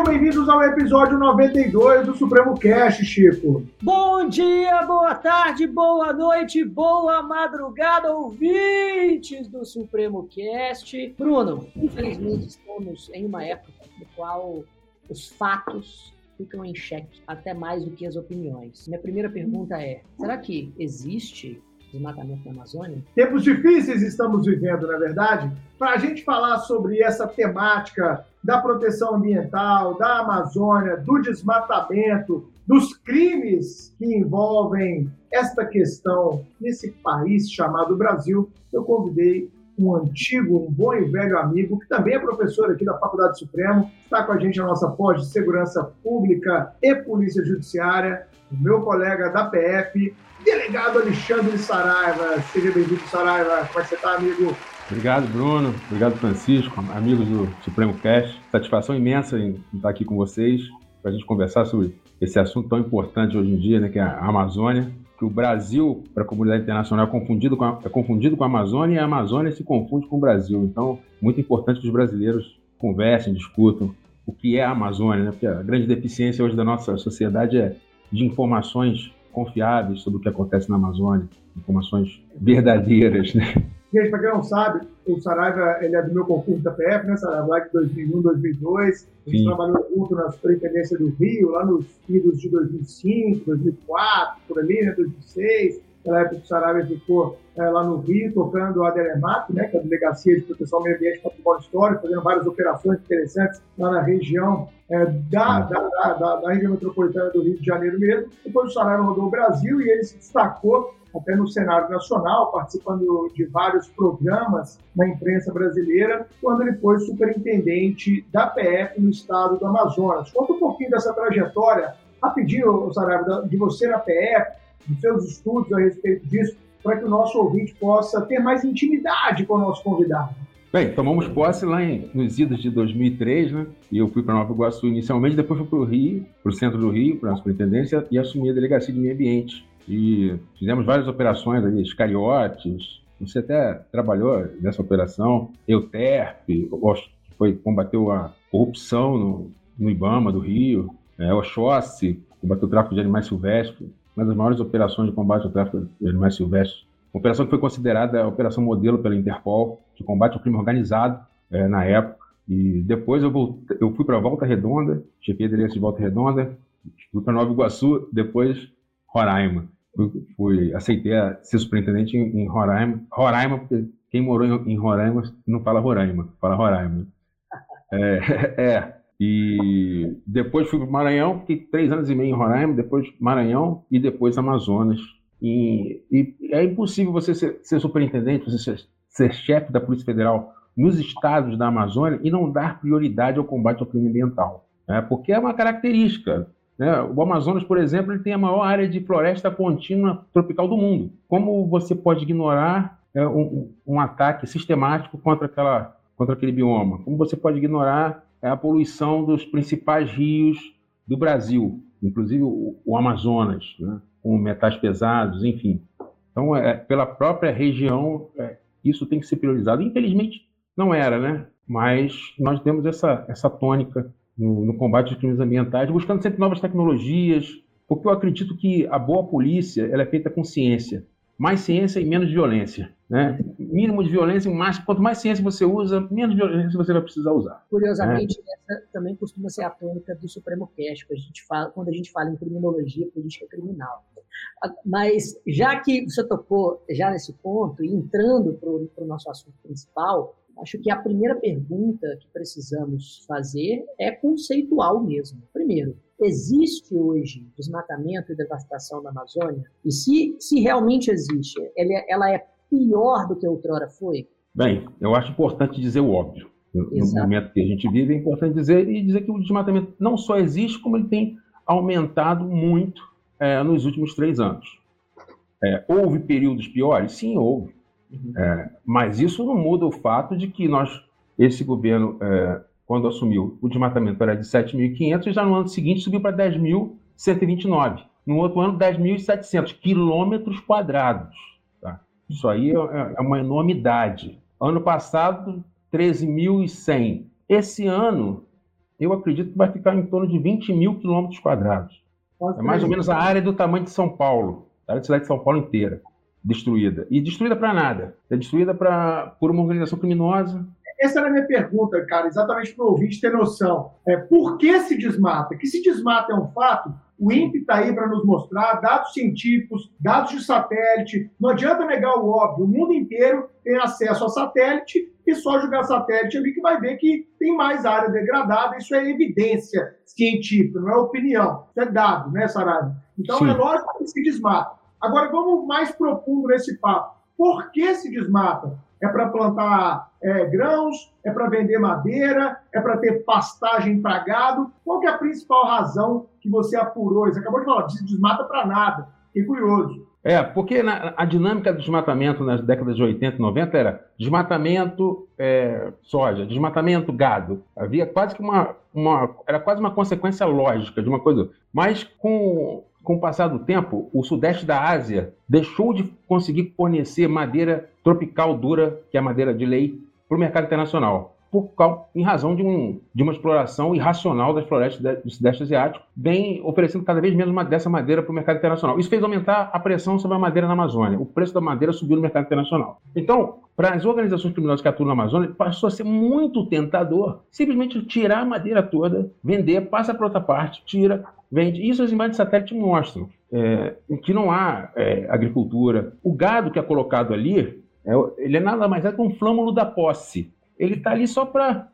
Sejam bem-vindos ao episódio 92 do Supremo Cast, Chico. Bom dia, boa tarde, boa noite, boa madrugada, ouvintes do Supremo Cast. Bruno, infelizmente estamos em uma época no qual os fatos ficam em xeque, até mais do que as opiniões. Minha primeira pergunta é: será que existe desmatamento na Amazônia? Tempos difíceis estamos vivendo, na é verdade. Para a gente falar sobre essa temática da proteção ambiental, da Amazônia, do desmatamento, dos crimes que envolvem esta questão nesse país chamado Brasil, eu convidei um antigo, um bom e velho amigo, que também é professor aqui da Faculdade Supremo, está com a gente na nossa pós de Segurança Pública e Polícia Judiciária, o meu colega da PF, delegado Alexandre Saraiva. Seja bem-vindo, Saraiva. Como é que você está, amigo? Obrigado, Bruno. Obrigado, Francisco, amigos do Supremo Cast. Satisfação imensa em estar aqui com vocês para a gente conversar sobre esse assunto tão importante hoje em dia, né, que é a Amazônia que o Brasil, para a comunidade internacional, é confundido, com a, é confundido com a Amazônia e a Amazônia se confunde com o Brasil. Então, muito importante que os brasileiros conversem, discutam o que é a Amazônia, né? porque a grande deficiência hoje da nossa sociedade é de informações confiáveis sobre o que acontece na Amazônia, informações verdadeiras. Né? Gente, para quem não sabe, o Saraiva ele é do meu concurso da PF, né, Saraiva? Lá de 2001, 2002. A gente Sim. trabalhou junto na Superintendência do Rio, lá nos idos de 2005, 2004, por ali, né, 2006. Naquela época o Saraiva ficou é, lá no Rio, tocando a DELEMAP, né, que é a Delegacia de Proteção ao Meio Ambiente e Patrimônio Histórico, fazendo várias operações interessantes lá na região é, da, da, da, da, região metropolitana do Rio de Janeiro mesmo. Depois o Saraiva rodou o Brasil e ele se destacou até no cenário nacional, participando de vários programas na imprensa brasileira, quando ele foi superintendente da PF no estado do Amazonas. Conta um pouquinho dessa trajetória, rapidinho, Saraiva, de você na PF, dos seus estudos a respeito disso, para que o nosso ouvinte possa ter mais intimidade com o nosso convidado. Bem, tomamos posse lá em, nos idos de 2003, né? E eu fui para Nova Iguaçu inicialmente, depois fui para o Rio, para o centro do Rio, para a superintendência, e assumi a delegacia de meio ambiente. E fizemos várias operações ali, Iscariotes, você até trabalhou nessa operação, Euterp, foi, combateu a corrupção no, no Ibama do Rio, é, Oxóssi, combateu o tráfico de animais silvestres, uma das maiores operações de combate ao tráfico de animais silvestres. Uma operação que foi considerada a operação modelo pela Interpol, de combate ao crime organizado é, na época. E depois eu, voltei, eu fui para Volta Redonda, a delegacia de Volta Redonda, fui para Nova Iguaçu, depois Roraima fui, fui aceitei a ser superintendente em, em, Roraima. Roraima, porque quem morou em, em Roraima não fala Roraima, fala Roraima. É, é, e depois fui para o Maranhão, fiquei três anos e meio em Roraima, depois Maranhão e depois Amazonas. E, e é impossível você ser, ser superintendente, você ser, ser chefe da Polícia Federal nos estados da Amazônia e não dar prioridade ao combate ao crime ambiental. Né? Porque é uma característica. Né? O Amazonas, por exemplo, ele tem a maior área de floresta contínua tropical do mundo. Como você pode ignorar é, um, um, ataque sistemático contra, aquela, contra aquele bioma? Como você pode ignorar é, a poluição dos principais rios do Brasil, inclusive o, o Amazonas, né? com metais pesados, enfim. Então, é, pela própria região, é, isso tem que ser priorizado. Infelizmente, não era, né? Mas nós temos essa, essa tônica no, no combate aos crimes ambientais, buscando sempre novas tecnologias, porque eu acredito que a boa polícia ela é feita com ciência. Mais ciência e menos violência. Né? Mínimo de violência, mais, quanto mais ciência você usa, menos violência você vai precisar usar. Curiosamente, né? essa também costuma ser a tônica do Supremo Cast, a gente fala, quando a gente fala em criminologia política criminal. Mas, já que você tocou já nesse ponto, e entrando para o nosso assunto principal, Acho que a primeira pergunta que precisamos fazer é conceitual mesmo. Primeiro, existe hoje desmatamento e devastação na Amazônia? E se, se realmente existe, ela é, ela é pior do que outrora foi? Bem, eu acho importante dizer o óbvio. No Exato. momento que a gente vive, é importante dizer e dizer que o desmatamento não só existe, como ele tem aumentado muito é, nos últimos três anos. É, houve períodos piores? Sim, houve. Uhum. É, mas isso não muda o fato de que nós, esse governo, é, quando assumiu, o desmatamento era de 7.500 e já no ano seguinte subiu para 10.129. No outro ano, 10.700 quilômetros quadrados. Tá? Isso aí é, é, é uma enormidade. Ano passado, 13.100. Esse ano, eu acredito que vai ficar em torno de 20 mil quilômetros quadrados. É mais ou menos a área do tamanho de São Paulo, a área da cidade de São Paulo inteira, destruída. E destruída para nada. É destruída pra, por uma organização criminosa. Essa era a minha pergunta, cara, exatamente para o ouvinte ter noção. É, por que se desmata? Que se desmata é um fato, o INPE está aí para nos mostrar dados científicos, dados de satélite. Não adianta negar o óbvio. O mundo inteiro tem acesso a satélite e só jogar satélite ali que vai ver que tem mais área degradada. Isso é evidência científica, não é opinião. Isso é dado, né, Saraiva? Então Sim. é lógico que se desmata. Agora vamos mais profundo nesse papo. Por que se desmata? É para plantar é, grãos? É para vender madeira? É para ter pastagem para gado? Qual que é a principal razão que você apurou? Você acabou de falar, se desmata para nada. Fiquei curioso. É, porque na, a dinâmica do desmatamento nas décadas de 80 e 90 era desmatamento é, soja, desmatamento gado. Havia quase que uma, uma. Era quase uma consequência lógica de uma coisa. Mas com, com o passar do tempo, o sudeste da Ásia deixou de conseguir fornecer madeira tropical dura, que é a madeira de lei, para o mercado internacional por, em razão de, um, de uma exploração irracional das florestas do Sudeste Asiático, vem oferecendo cada vez menos uma, dessa madeira para o mercado internacional. Isso fez aumentar a pressão sobre a madeira na Amazônia. O preço da madeira subiu no mercado internacional. Então, para as organizações criminosas que atuam na Amazônia, passou a ser muito tentador simplesmente tirar a madeira toda, vender, passa para outra parte, tira, Isso as imagens de satélite mostram. É, que não há é, agricultura. O gado que é colocado ali, é, ele é nada mais é que um flâmulo da posse ele está ali só para.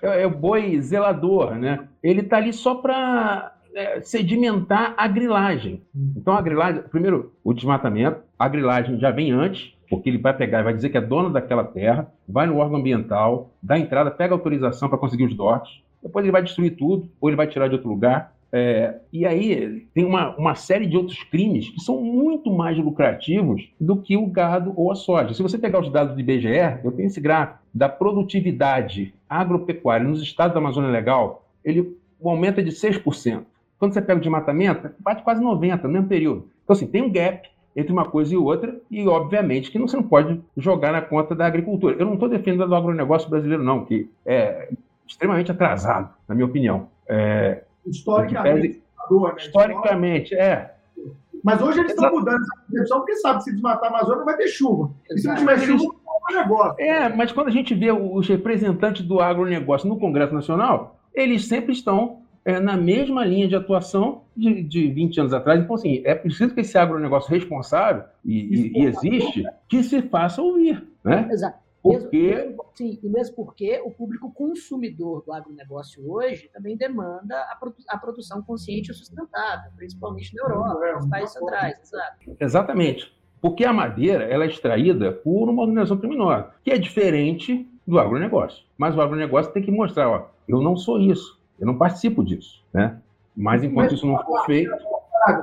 É, é, o boi zelador, né? Ele está ali só para é, sedimentar a grilagem. Então, a grilagem, primeiro, o desmatamento, a grilagem já vem antes, porque ele vai pegar, vai dizer que é dono daquela terra, vai no órgão ambiental, dá entrada, pega autorização para conseguir os dotes, depois ele vai destruir tudo, ou ele vai tirar de outro lugar, é, e aí tem uma, uma série de outros crimes que são muito mais lucrativos do que o gado ou a soja. Se você pegar os dados do IBGE, eu tenho esse gráfico da produtividade agropecuária nos estados da Amazônia Legal, ele o aumento é de 6%. Quando você pega o desmatamento, bate quase 90% no mesmo período. Então, assim, tem um gap entre uma coisa e outra, e obviamente que você não pode jogar na conta da agricultura. Eu não estou defendendo o agronegócio brasileiro, não, que é extremamente atrasado, na minha opinião. É, Historicamente. Né? Historicamente, é. Mas hoje eles estão mudando essa concepção porque sabe que se desmatar a Amazônia vai ter chuva. E se não tiver chuva, não é negócio. É, mas quando a gente vê os representantes do agronegócio no Congresso Nacional, eles sempre estão é, na mesma linha de atuação de, de 20 anos atrás. Então, assim, é preciso que esse agronegócio responsável, e, e, e existe, que se faça ouvir. Né? Exato. Porque... Mesmo, sim, e mesmo porque o público consumidor do agronegócio hoje também demanda a, produ a produção consciente e sustentável, principalmente na Europa, é, nos países centrais. Exato. Exatamente. Porque a madeira ela é extraída por uma organização criminosa, que é diferente do agronegócio. Mas o agronegócio tem que mostrar, ó, eu não sou isso, eu não participo disso. Né? Mas enquanto isso não for feito.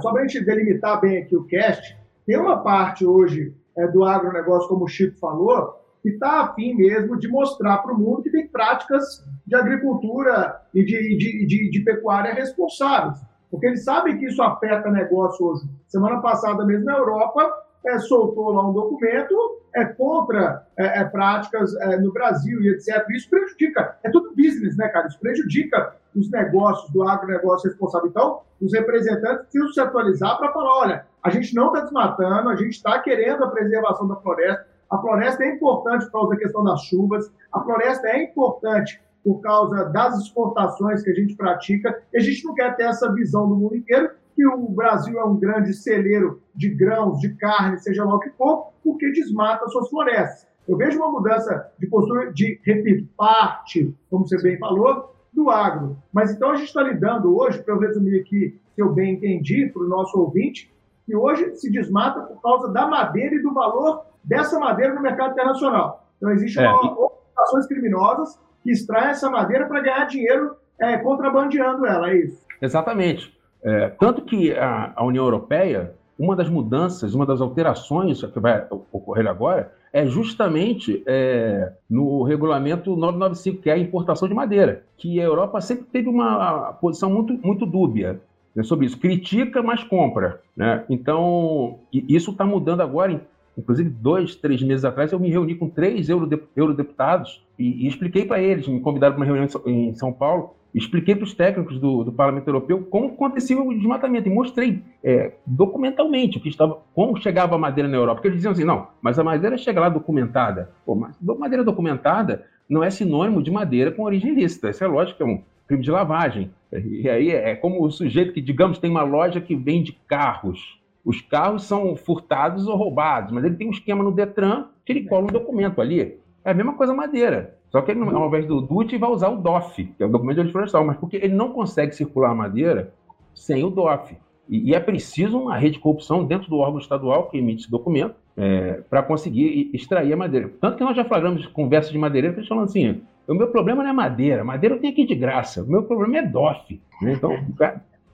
Só para a gente delimitar bem aqui o cast, tem uma parte hoje é, do agronegócio, como o Chico falou, que está afim mesmo de mostrar para o mundo que tem práticas de agricultura e de, de, de, de, pecuária responsáveis. Porque eles sabem que isso afeta negócio hoje. Semana passada mesmo na Europa é, soltou lá um documento é, contra é, é práticas é, no Brasil e etc. Isso prejudica, é tudo business, né, cara? Isso prejudica os negócios do agronegócio responsável. Então, os representantes precisam se atualizar para falar: olha, a gente não está desmatando, a gente está querendo a preservação da floresta, a floresta é importante por causa da questão das chuvas, a floresta é importante por causa das exportações que a gente pratica, e a gente não quer ter essa visão do mundo inteiro que o Brasil é um grande celeiro de grãos, de carne, seja lá o que for, porque desmata suas florestas. Eu vejo uma mudança de postura de, repito, parte, como você bem falou, do agro. Mas então a gente está lidando hoje, para eu resumir aqui, se eu bem entendi, para o nosso ouvinte, que hoje se desmata por causa da madeira e do valor dessa madeira no mercado internacional. Então, existem é. organizações criminosas que extraem essa madeira para ganhar dinheiro é, contrabandeando ela, é isso? Exatamente. É, tanto que a, a, União Europeia, uma das mudanças, uma das alterações que vai ocorrer agora, é justamente é, no regulamento 995, que é a importação de madeira, que a Europa sempre teve uma posição muito, muito dúbia né, sobre isso. Critica, mas compra. Né? Então, isso está mudando agora Inclusive, dois, três meses atrás, eu me reuni com três eurodeputados e, e expliquei para eles, me convidaram para uma reunião em São Paulo, expliquei para os técnicos do, do, Parlamento Europeu como acontecia o desmatamento e mostrei é, documentalmente o que estava, como chegava a madeira na Europa. Porque eles diziam assim, não, mas a madeira chega lá documentada. Pô, mas madeira documentada não é sinônimo de madeira com origem ilícita. Isso é lógico é um crime de lavagem. E aí é como o sujeito que, digamos, tem uma loja que vende carros. Os carros são furtados ou roubados, mas ele tem um esquema no Detran que ele cola um documento ali. É a mesma coisa madeira. Só que ele, ao invés do DUT, vai usar o DOF, que é o documento de origem florestal, mas porque ele não consegue circular a madeira sem o DOF. E, e é preciso uma rede de corrupção dentro do órgão estadual que emite esse documento é, para conseguir extrair a madeira. Tanto que nós já flagramos conversas de madeireiro que falam assim: o meu problema não é madeira, madeira eu tenho aqui de graça, o meu problema é DOF. Né? Então,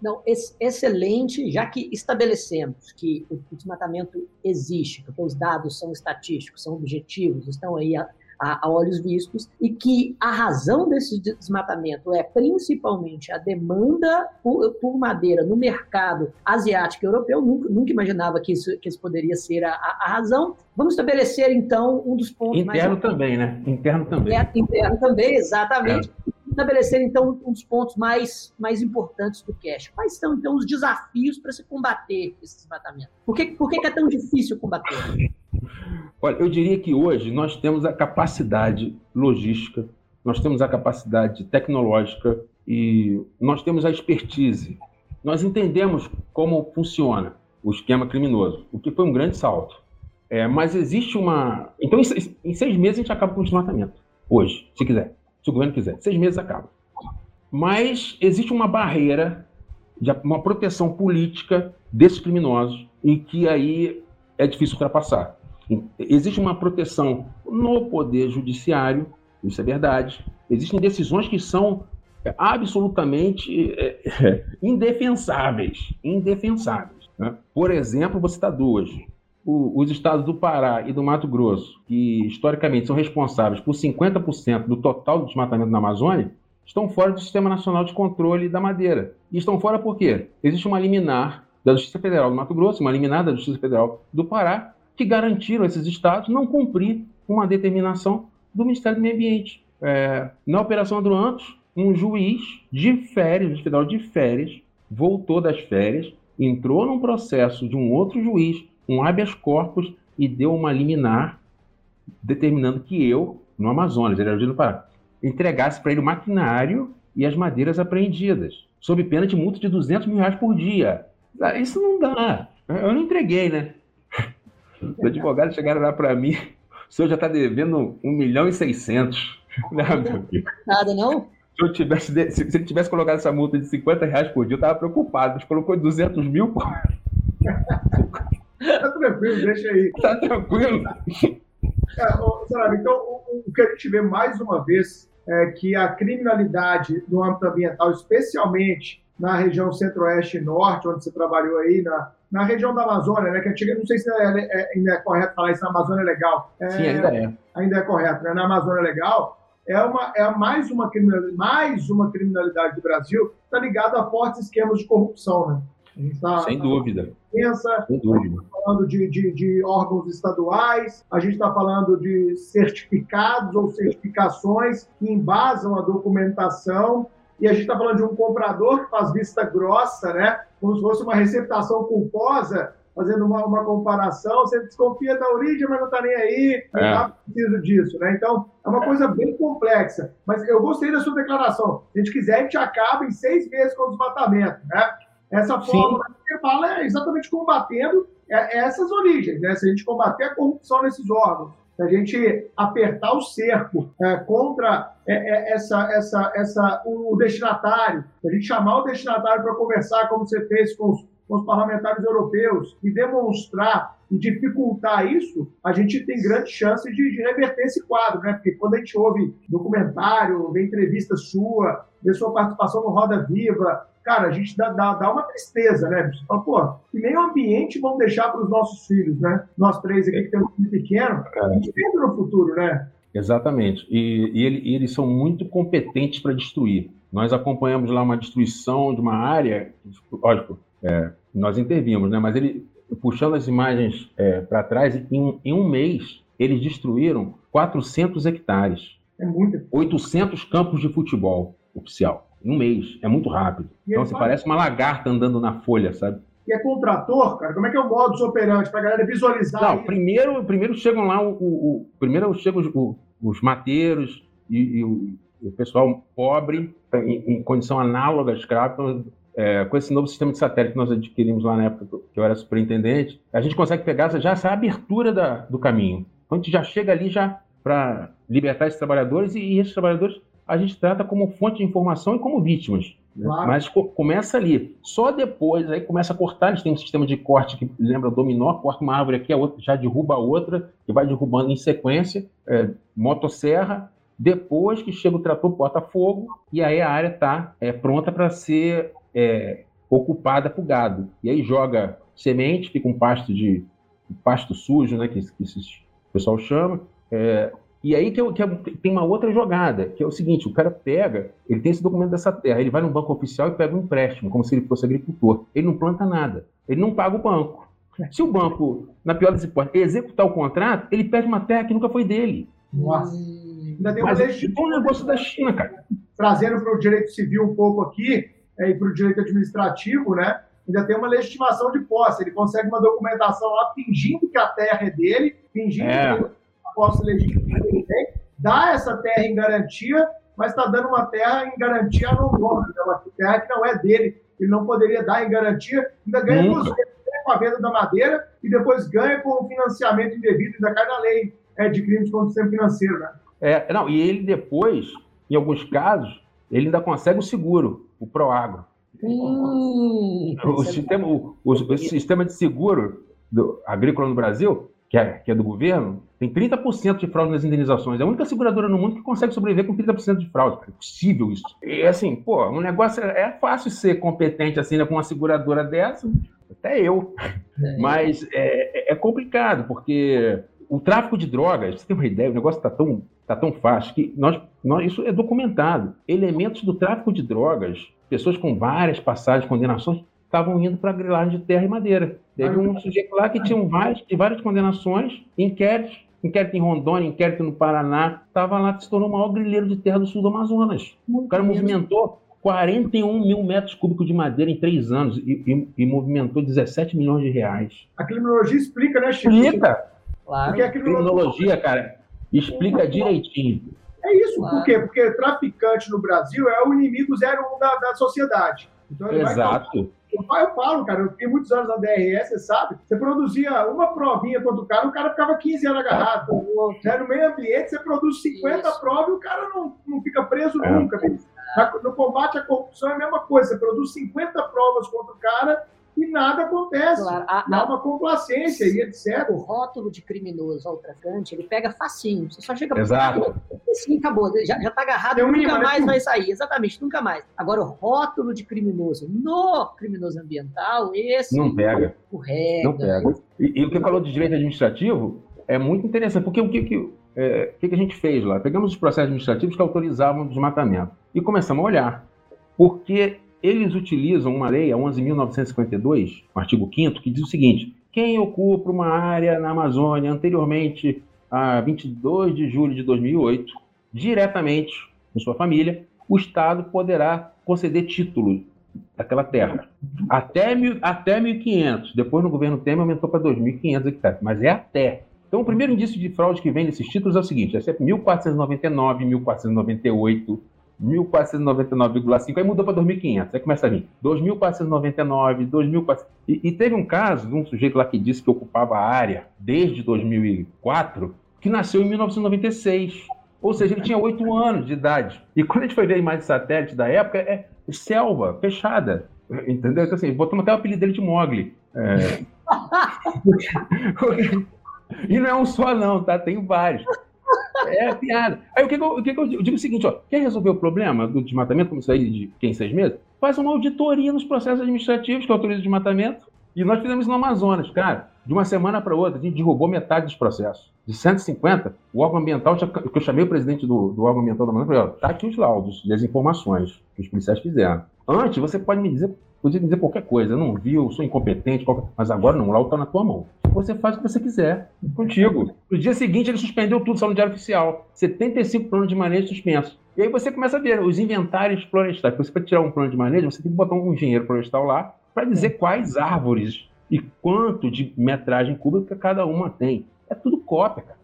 não, excelente, já que estabelecemos que o desmatamento existe, porque os dados são estatísticos, são objetivos, estão aí a, a, olhos vistos, e que a razão desse desmatamento é principalmente a demanda por, por madeira no mercado asiático e europeu. Nunca, nunca imaginava que isso, que isso poderia ser a, a, razão. Vamos estabelecer, então, um dos pontos interno mais. Interno também, né? Interno também. Interno, interno também, exatamente. É estabelecer, então, um dos pontos mais, mais importantes do cash. Quais são, então, os desafios para se combater esse desmatamento? Por que, por que é tão difícil combater? Olha, eu diria que hoje nós temos a capacidade logística, nós temos a capacidade tecnológica e nós temos a expertise. Nós entendemos como funciona o esquema criminoso, o que foi um grande salto. É, mas existe uma. Então, em seis meses a gente acaba com o desmatamento. Hoje, se quiser. Se o governo quiser. Seis meses acaba. Mas existe uma barreira, de uma proteção política desses criminosos, em que aí é difícil ultrapassar. Existe uma proteção no poder judiciário, isso é verdade. Existem decisões que são absolutamente é, indefensáveis. Indefensáveis. Né? Por exemplo, vou citar duas o, os estados do Pará e do Mato Grosso, que historicamente são responsáveis por 50% do total do desmatamento na Amazônia, estão fora do Sistema Nacional de Controle da Madeira. E estão fora por quê? Existe uma liminar da Justiça Federal do Mato Grosso, uma liminar da Justiça Federal do Pará, que garantiram esses estados não cumprir uma determinação do Ministério do Meio Ambiente. É, na Operação Adroantos, um juiz de férias, juiz federal de férias, voltou das férias, entrou num processo de um outro juiz um habeas corpus e deu uma liminar determinando que eu, no Amazonas, ele era do Pará, entregasse para ele o maquinário e as madeiras apreendidas, sob pena de multa de 200 mil reais por dia. Ah, isso não dá. Eu não entreguei, né? Os advogados chegaram lá para mim, o senhor já está devendo 1 milhão e 600. Nada, não? Se, eu tivesse, se, se ele tivesse colocado essa multa de 50 reais por dia, eu estava preocupado, mas colocou 200 mil, pô. Tá tranquilo, deixa aí. Tá tranquilo. É, sabe, então, o, o, que a gente vê mais uma vez é que a criminalidade no âmbito ambiental, especialmente na região centro-oeste e norte, onde você trabalhou aí, na, na região da Amazônia, né, que antiga, não sei se é, é, ainda é correto falar isso na Amazônia Legal. É, Sim, ainda é. Ainda é correto, né? Na Amazônia Legal, é, uma, é mais, uma criminalidade, mais uma criminalidade do Brasil está ligada a fortes esquemas de corrupção, né? Tá, Sem dúvida. Pensa, Sem dúvida. Tá falando de, de, de, órgãos estaduais, a gente está falando de certificados ou certificações que embasam a documentação, e a gente está falando de um comprador que faz vista grossa, né? como se fosse uma receptação culposa, fazendo uma, uma comparação, você desconfia da origem, mas não está nem aí, não é. tá preciso disso, né? Então, é uma coisa bem complexa. Mas eu gostei da sua declaração. Se a gente quiser, a gente acaba em seis meses com o desmatamento, né? Essa forma que você fala é exatamente combatendo é, essas origens, né? Se a gente combater a corrupção nesses órgãos, se a gente apertar o cerco é, contra é, é, essa, essa, essa, o destinatário, se a gente chamar o destinatário para conversar, como você fez com os, com os parlamentares europeus, e demonstrar e dificultar isso, a gente tem grande chance de, de, reverter esse quadro, né? Porque quando a gente ouve documentário, vê entrevista sua, vê sua participação no Roda Viva, cara, a gente dá, dá, dá uma tristeza, né? Você fala, pô, que nem o ambiente vão deixar para os nossos filhos, né? Nós três aqui que temos um filho pequeno, a gente pensa no futuro, né? Exatamente. E, e, ele, e eles são muito competentes para destruir. Nós acompanhamos lá uma destruição de uma área, lógico, é, nós intervimos, né? Mas ele, puxando as imagens é, para trás, em, em um mês, eles destruíram 400 hectares. É muito. 800 campos de futebol oficial. Em um mês. É muito rápido. E então, você faz... parece uma lagarta andando na folha, sabe? E é contrator, cara? Como é que é o modus operandi para a galera visualizar? Não, primeiro, primeiro chegam lá, o, o, o primeiro chegam os, os mateiros e, e o, o, pessoal pobre, em, em condição análoga a escravo, então, é, com esse novo sistema de satélite que nós adquirimos lá na época que eu era superintendente, a gente consegue pegar já essa abertura da, do caminho. Então a gente já chega ali já para libertar esses trabalhadores e, e esses trabalhadores a gente trata como fonte de informação e como vítimas. Né? Claro. Mas co começa ali. Só depois, aí começa a cortar. Eles têm um sistema de corte que lembra dominó, corta uma árvore aqui, a outra já derruba a outra, e vai derrubando em sequência, é, motosserra. Depois que chega o trator, bota fogo, e aí a área está é, pronta para ser é, ocupada por gado. E aí joga semente, fica um pasto de um pasto sujo, né, que, que o pessoal chama. É, e aí que, eu, que, tem uma outra jogada, que é o seguinte: o cara pega, ele tem esse documento dessa terra, ele vai no banco oficial e pega um empréstimo, como se ele fosse agricultor. Ele não planta nada, ele não paga o banco. Se o banco, na pior das hipóteses, executar o contrato, ele perde uma terra que nunca foi dele. Nossa. Ainda tem uma Mas é um negócio da China, cara. Trazendo para o direito civil um pouco aqui, é, e para o direito administrativo, né? Ainda tem uma legitimação de posse. Ele consegue uma documentação lá fingindo que a terra é dele, fingindo é. que posse legítima que ele tem, dá essa terra em garantia, mas está dando uma terra em garantia a não nome, né? uma terra que não é dele, ele não poderia dar em garantia, ainda ganha duas vezes com a venda da madeira e depois ganha com o financiamento indevido, ainda cai na lei é, de crimes contra o sistema financeiro. Né? É, não, e ele depois, em alguns casos, ele ainda consegue o seguro, o Proagro. Hum, o, sistema, o, o, sistema de seguro do, agrícola no Brasil que é, que é do governo, tem 30% de fraude nas indenizações. É a única seguradora no mundo que consegue sobreviver com 30% de fraude. É possível isso. E assim, pô, um negócio é, é fácil ser competente assim né, com uma seguradora dessa, até eu. É. Mas é, é, complicado, porque o tráfico de drogas, você tem uma ideia, o negócio está tão, tá tão fácil que nós, nós, isso é documentado. Elementos do tráfico de drogas, pessoas com várias passagens, condenações, estavam indo para grilagem de terra e madeira. Teve um sujeito lá que tinha várias, várias condenações, inquéritos, inquérito em Rondônia, inquérito no Paraná, estava lá, se tornou o maior grileiro de terra do sul do Amazonas. Muito o cara movimentou 41 mil metros cúbicos de madeira em três anos e, e, e, movimentou 17 milhões de reais. A criminologia explica, né, Chico? Explica. Claro. Porque a criminologia, cara, explica direitinho. É isso, claro. por quê? Porque traficante no Brasil é o inimigo 01 da, da sociedade. Então, Exato. Vai eu falo, cara, eu fiquei muitos anos na DRS, você sabe? Você produzia uma provinha contra o cara, o cara ficava 15 anos agarrado. Né? No meio ambiente, você produz 50 Isso. provas e o cara não, não fica preso é. nunca. No combate à corrupção é a mesma coisa. Você produz 50 provas contra o cara e nada acontece. Claro, a, Há uma complacência e etc. O rótulo de criminoso ao traficante, ele pega facinho. Você só chega Exato. assim, acabou. Já, já tá agarrado, um nunca mais vai sair. Exatamente, nunca mais. Agora, o rótulo de criminoso no criminoso ambiental, esse... Não pega. Correto. Não pega. E, e, o que falou de direito administrativo é muito interessante, porque o que, que, é, que, que a gente fez lá? Pegamos os processos administrativos que autorizavam o desmatamento e começamos a olhar. Porque eles utilizam uma lei, a 11.952, o artigo 5 que diz o seguinte: quem ocupa uma área na Amazônia anteriormente a 22 de julho de 2008, diretamente com sua família, o Estado poderá conceder título daquela terra. Até, mil, até 1.500. Depois, no governo Temer, aumentou para 2.500 hectares. Mas é até. Então, o primeiro indício de fraude que vem nesses títulos é o seguinte: é 1499, 1498, 1.499,5, aí mudou para 2.500, aí começa a vir 2.499, 2.400. E, e teve um caso de um sujeito lá que disse que ocupava a área desde 2004, que nasceu em 1996. Ou seja, ele tinha 8 anos de idade. E quando a gente foi ver a imagem de satélite da época, é selva, fechada. Entendeu? Então, assim, botamos até o apelido dele de Mogli. É... e não é um só, não, tá? Tem vários. É piada. Aí o que, que, eu, o que, que eu digo o seguinte, ó, quer resolver o problema do desmatamento, como isso aí de quem seis meses? Faz uma auditoria nos processos administrativos que autoriza o desmatamento. E nós fizemos no Amazonas, cara. De uma semana para outra, a gente derrubou metade dos processos. De 150, o órgão ambiental, que eu chamei o presidente do, do órgão ambiental do Amazonas, falei, ó, tá aqui os laudos e as informações que os policiais fizeram. Antes, você pode me dizer, podia dizer qualquer coisa, eu não vi, eu sou incompetente, qualquer... mas agora não, o laudo está na tua mão. você faz o que você quiser contigo. No dia seguinte, ele suspendeu tudo, só no Diário Oficial. 75 planos de manejo suspensos. E aí você começa a ver os inventários florestais. Você, para tirar um plano de manejo, você tem que botar um engenheiro florestal lá para dizer quais árvores e quanto de metragem cúbica cada uma tem. É tudo cópia, cara.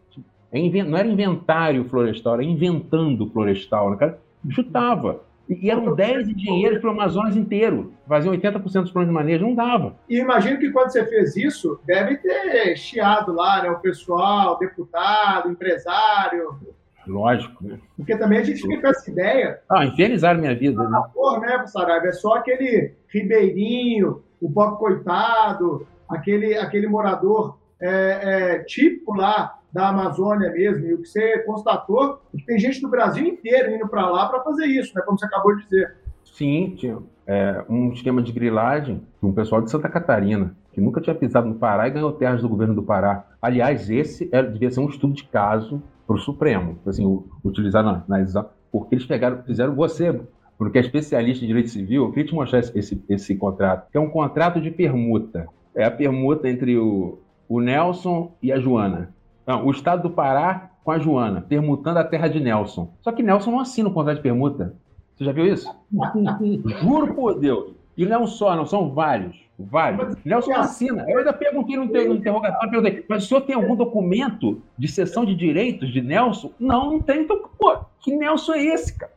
É não era inventário florestal, era inventando florestal. Né, cara? Chutava. E eram 10 engenheiros para o Amazonas inteiro. Faziam 80% dos planos de manejo, não dava. E imagino que quando você fez isso, deve ter chiado lá, né? O pessoal, deputado, empresário. Lógico, né? Porque também a gente fica com essa ideia. Ah, infernizaram minha vida. Ah, né? Porra, né, Saraiva? É só aquele ribeirinho, o pobre coitado, aquele, aquele morador é, é, típico lá da Amazônia mesmo. E o que você constatou é que tem gente do Brasil inteiro indo para lá para fazer isso, né? como você acabou de dizer. Sim, tinha é, um esquema de grilagem de um pessoal de Santa Catarina, que nunca tinha pisado no Pará e ganhou terras do governo do Pará. Aliás, esse era, devia ser um estudo de caso para o Supremo, assim, utilizar na, na porque eles pegaram, fizeram você, porque é especialista em direito civil, eu queria te mostrar esse, esse, esse contrato, que é um contrato de permuta. É a permuta entre o, o Nelson e a Joana. Não, o estado do Pará com a Joana, permutando a terra de Nelson. Só que Nelson não assina o contrato de permuta. Você já viu isso? Juro por Deus. E não só, não são vários. Vários. Nelson não assina. Eu ainda perguntei no, no interrogatório, perguntei, mas o senhor tem algum documento de cessão de direitos de Nelson? Não, não tem. Então, pô, que Nelson é esse, cara?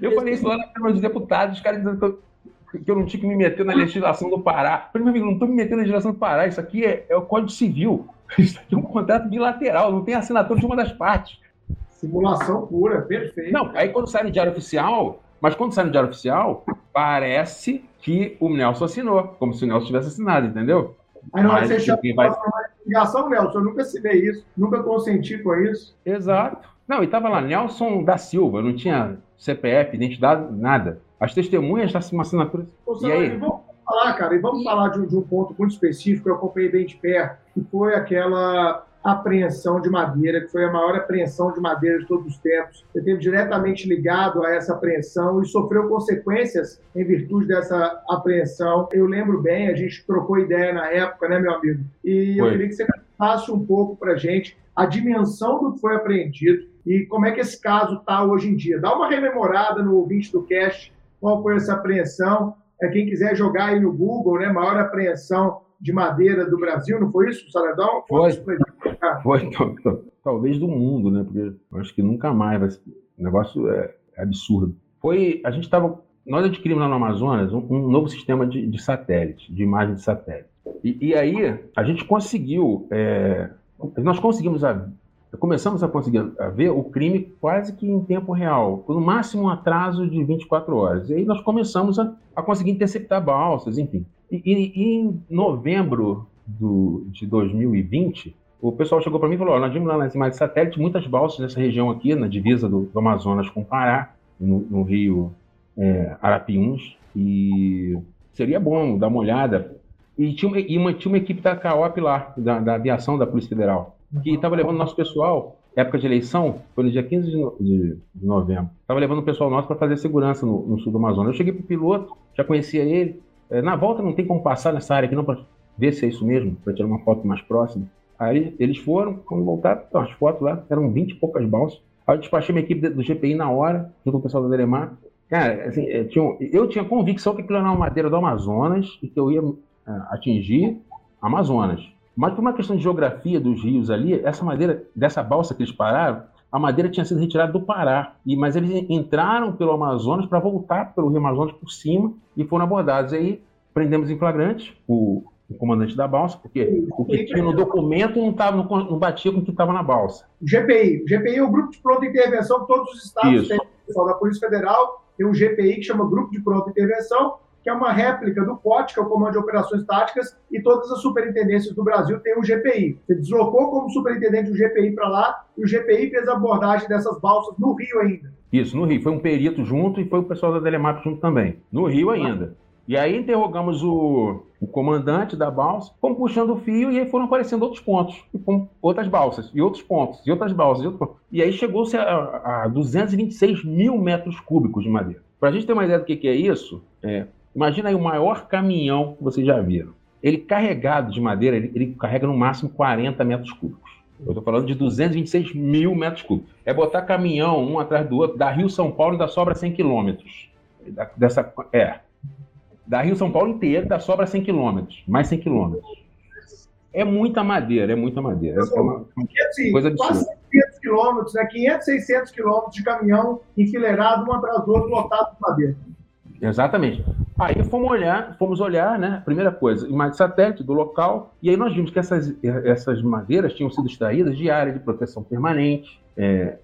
Eu falei isso lá na Câmara dos Deputados, os caras dizendo que eu, que eu não tinha que me meter na legislação do Pará. Meu amigo, não estou me metendo na legislação do Pará, isso aqui é, é o Código Civil. Isso aqui é um contrato bilateral, não tem assinatura de uma das partes. Simulação pura, perfeito. Não, aí quando sai no Diário Oficial, mas quando sai no Diário Oficial, parece que o Nelson assinou, como se o Nelson tivesse assinado, entendeu? Aí não vai ser chama vai... ligação, Nelson, eu nunca assinei isso, nunca consenti com isso. Exato. Não, e estava lá, Nelson da Silva, não tinha CPF, identidade, nada. As testemunhas da uma assinatura. e aí? Vamos falar, cara, e vamos falar de, de um ponto muito específico que eu acompanhei bem de perto, que foi aquela apreensão de madeira, que foi a maior apreensão de madeira de todos os tempos. Eu teve diretamente ligado a essa apreensão e sofreu consequências em virtude dessa apreensão. Eu lembro bem, a gente trocou ideia na época, né, meu amigo? E eu queria que você contasse um pouco para gente a dimensão do que foi apreendido e como é que esse caso está hoje em dia. Dá uma rememorada no ouvinte do cast, qual foi essa apreensão. É, quem quiser jogar aí no Google, né, maior apreensão de madeira do Brasil, não foi isso, Saladão? Foi. Foi, talvez do mundo, né? Porque eu acho que nunca mais vai ser. O negócio é, é absurdo. Foi. A gente estava. Nós adquirimos lá no Amazonas um, um novo sistema de, de, satélite, de imagem de satélite. E, e aí a gente conseguiu. É, nós conseguimos a, começamos a conseguir a ver o crime quase que em tempo real, no máximo um atraso de 24 horas. E aí nós começamos a, a conseguir interceptar balsas, enfim. E, e, em novembro do, de 2020, o pessoal chegou para mim e falou: nós vimos lá nas imagens de satélite muitas balsas nessa região aqui, na divisa do, do Amazonas com o Pará, no, no rio é, Arapiuns, e seria bom dar uma olhada. E tinha, e uma, tinha uma equipe da CAOP lá, da, da aviação da Polícia Federal, que estava levando nosso pessoal, época de eleição, foi no dia 15 de, no, de, de novembro, estava levando o pessoal nosso para fazer segurança no, no sul do Amazonas. Eu cheguei para o piloto, já conhecia ele, é, na volta não tem como passar nessa área aqui não para ver se é isso mesmo, para tirar uma foto mais próxima. Aí eles foram, quando voltaram, então, as fotos lá, eram 20 e poucas balsas. Aí eu despachei minha equipe do GPI na hora, junto com o pessoal da Delemar. Cara, assim, eu tinha, eu tinha convicção que aquilo era uma madeira do Amazonas e que eu ia uh, atingir Amazonas. Mas por uma questão de geografia dos rios ali, essa madeira, dessa balsa que eles pararam, a madeira tinha sido retirada do Pará. E, mas eles entraram pelo Amazonas para voltar pelo Rio Amazonas por cima e foram abordados. Aí prendemos em flagrante o, o comandante da balsa, porque o que tinha no documento não, tava, não, não batia com o que estava na balsa. O GPI. O GPI é o Grupo de Pronta Intervenção que todos os estados Isso. têm. O pessoal da Polícia Federal tem um GPI que chama Grupo de Pronta Intervenção, que é uma réplica do COT, que é o Comando de Operações Táticas, e todas as superintendências do Brasil têm um GPI. Você deslocou como superintendente o GPI para lá, e o GPI fez a abordagem dessas balsas no Rio ainda. Isso, no Rio. Foi um perito junto e foi o pessoal da Telemap junto também. No Rio ainda. E aí interrogamos o, o comandante da balsa, fomos puxando o fio e aí foram aparecendo outros pontos, e outras balsas, e outros pontos, e outras balsas. E, outros e aí chegou-se a, a 226 mil metros cúbicos de madeira. Para a gente ter uma ideia do que, que é isso, é, imagina aí o maior caminhão que vocês já viram. ele carregado de madeira, ele, ele carrega no máximo 40 metros cúbicos. Eu estou falando de 226 mil metros cúbicos. É botar caminhão um atrás do outro, da Rio São Paulo ainda sobra 100 quilômetros. Dessa, é. Da Rio São Paulo inteira ainda sobra 100 quilômetros, mais 100 quilômetros. É muita madeira, é muita madeira. É uma, assim, coisa absurda. Quase 500 quilômetros, né? 500, 600 quilômetros de caminhão enfileirado um atrás do outro, lotado de madeira. Exatamente. Aí fomos olhar, fomos olhar, né? Primeira coisa, imagem satélite do local, e aí nós vimos que essas, essas madeiras tinham sido extraídas de área de proteção permanente. É,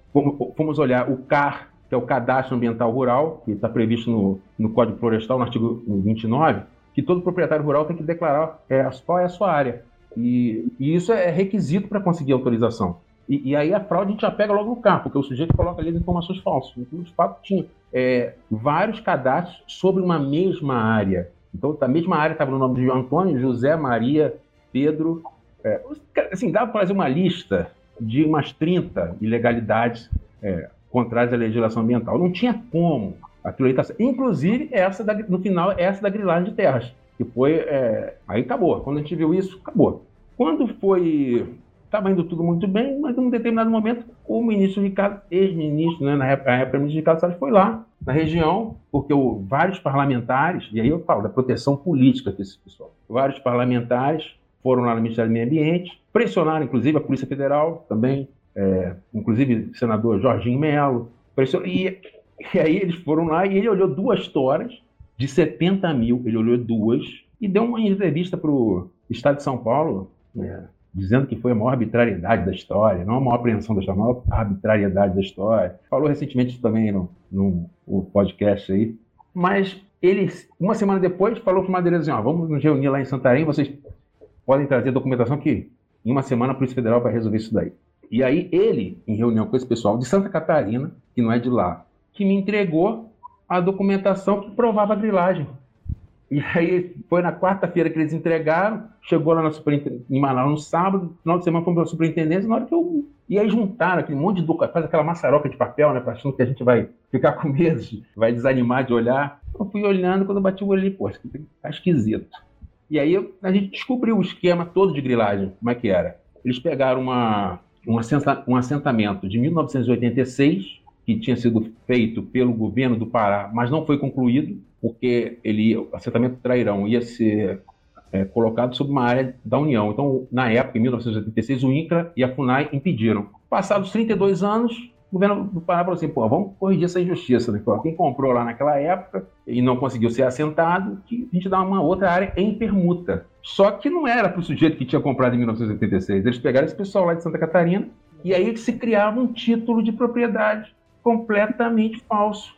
fomos olhar o CAR, que é o Cadastro Ambiental Rural, que está previsto no, no Código Florestal, no artigo 29, que todo proprietário rural tem que declarar é, qual é a sua área. E, e isso é requisito para conseguir autorização. E, e, aí a fraude a gente já pega logo no carro, porque o sujeito coloca ali as informações falsas. Então, de fato, tinha é, vários cadastros sobre uma mesma área. Então, a mesma área estava no nome de Antônio, José, Maria, Pedro. É, assim, dava para fazer uma lista de umas 30 ilegalidades é, contrárias à legislação ambiental. Não tinha como aquilo aí tá... Inclusive, essa da, no final, essa da grilagem de terras. Que foi. É... Aí acabou. Quando a gente viu isso, acabou. Quando foi estava indo tudo muito bem, mas em um determinado momento o ministro Ricardo, ex-ministro, né, na época, época o ministro Ricardo Salles foi lá na região, porque o, vários parlamentares, e aí eu falo da proteção política desse pessoal, vários parlamentares foram lá no Ministério do Meio Ambiente, pressionaram inclusive a Polícia Federal também, é, inclusive o senador Jorginho Melo, e, e aí eles foram lá e ele olhou duas toras de 70 mil, ele olhou duas e deu uma entrevista para o Estado de São Paulo, né, dizendo que foi a maior arbitrariedade da história, não a maior apreensão da história, a maior arbitrariedade da história. Falou recentemente também no, no, no podcast aí. Mas ele, uma semana depois, falou para o Madeira assim, ó, vamos nos reunir lá em Santarém, vocês podem trazer documentação que em uma semana a Polícia Federal vai resolver isso daí. E aí ele, em reunião com esse pessoal de Santa Catarina, que não é de lá, que me entregou a documentação que provava a grilagem. E aí foi na quarta-feira que eles entregaram, chegou lá na em Manaus no sábado, no final de semana fomos para a superintendência, na hora que eu. E aí juntaram aquele monte de documento, faz aquela maçaroca de papel, né? Achando que a gente vai ficar com medo, vai desanimar de olhar. Eu fui olhando, quando eu bati o olho ali, pô, tá esquisito. E aí a gente descobriu o esquema todo de grilagem, como é que era. Eles pegaram uma, um, assenta, um assentamento de 1986, que tinha sido feito pelo governo do Pará, mas não foi concluído porque ele, o assentamento Trairão ia ser é, colocado sob uma área da União. Então, na época, em 1986, o INCRA e a FUNAI impediram. Passados 32 anos, o governo do Pará falou assim, pô, vamos corrigir essa injustiça. Né? Quem comprou lá naquela época e não conseguiu ser assentado, que a gente dá uma outra área em permuta. Só que não era para o sujeito que tinha comprado em 1986. Eles pegaram esse pessoal lá de Santa Catarina e aí se criava um título de propriedade completamente falso.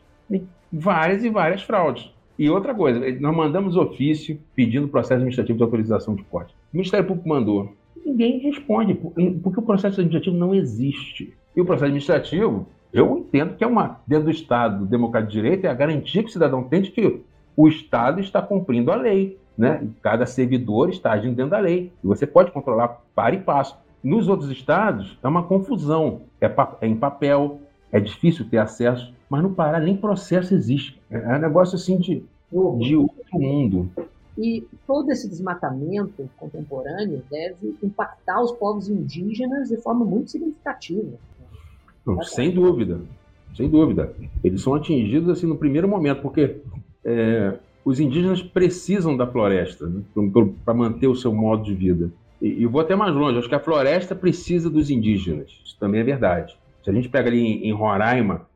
Várias e várias fraudes. E outra coisa, nós mandamos ofício pedindo processo administrativo de autorização de corte. O Ministério Público mandou. Ninguém responde, porque o processo administrativo não existe. E o processo administrativo, eu entendo que é uma, dentro do Estado democrático de direito, é a garantia que o cidadão tem de que o Estado está cumprindo a lei. Né? Cada servidor está agindo dentro da lei. E você pode controlar para e passo. Nos outros estados, é uma confusão. É, é em papel, é difícil ter acesso, mas no Pará nem processo existe. É um negócio assim de, de outro mundo. E todo esse desmatamento contemporâneo deve impactar os povos indígenas de forma muito significativa. Não, sem dúvida, sem dúvida. Eles são atingidos assim no primeiro momento, porque é, os indígenas precisam da floresta né, para manter o seu modo de vida. E, e vou até mais longe, acho que a floresta precisa dos indígenas. Isso também é verdade. Se a gente pega ali em, em Roraima,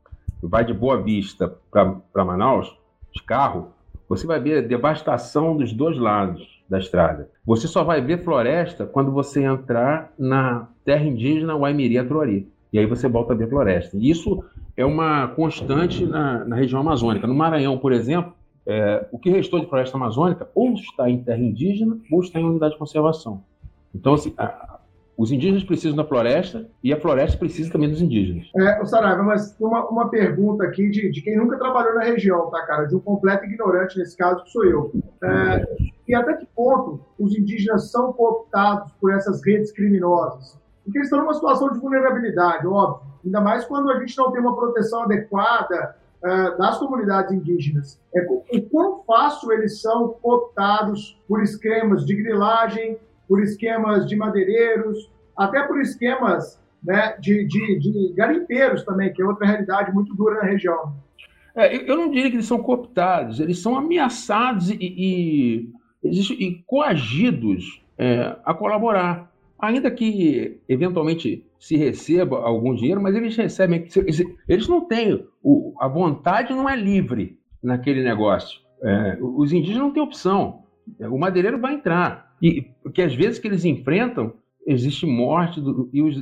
vai de Boa Vista para Manaus, de carro, você vai ver a devastação dos dois lados da estrada. Você só vai ver floresta quando você entrar na terra indígena Waimiri-Atruari. E aí você volta a ver floresta. E isso é uma constante na, na região amazônica. No Maranhão, por exemplo, é, o que restou de floresta amazônica ou está em terra indígena ou está em unidade de conservação. Então, assim, a, os indígenas precisam da floresta e a floresta precisa também dos indígenas. É, Saraiva, mas uma, uma pergunta aqui de, de quem nunca trabalhou na região, tá, cara? De um completo ignorante nesse caso, que sou eu. É, e até que ponto os indígenas são cooptados por essas redes criminosas? Porque eles estão numa situação de vulnerabilidade, óbvio. Ainda mais quando a gente não tem uma proteção adequada uh, das comunidades indígenas, é o quão fácil eles são cooptados por esquemas de grilagem, por esquemas de madeireiros, até por esquemas né, de, de, de garimpeiros também, que é outra realidade muito dura na região. É, eu não diria que eles são cooptados, eles são ameaçados e, e, e coagidos é, a colaborar. Ainda que, eventualmente, se receba algum dinheiro, mas eles recebem. Eles não têm. A vontade não é livre naquele negócio. É, os indígenas não têm opção. O madeireiro vai entrar. E porque às vezes que eles enfrentam existe morte do, e os,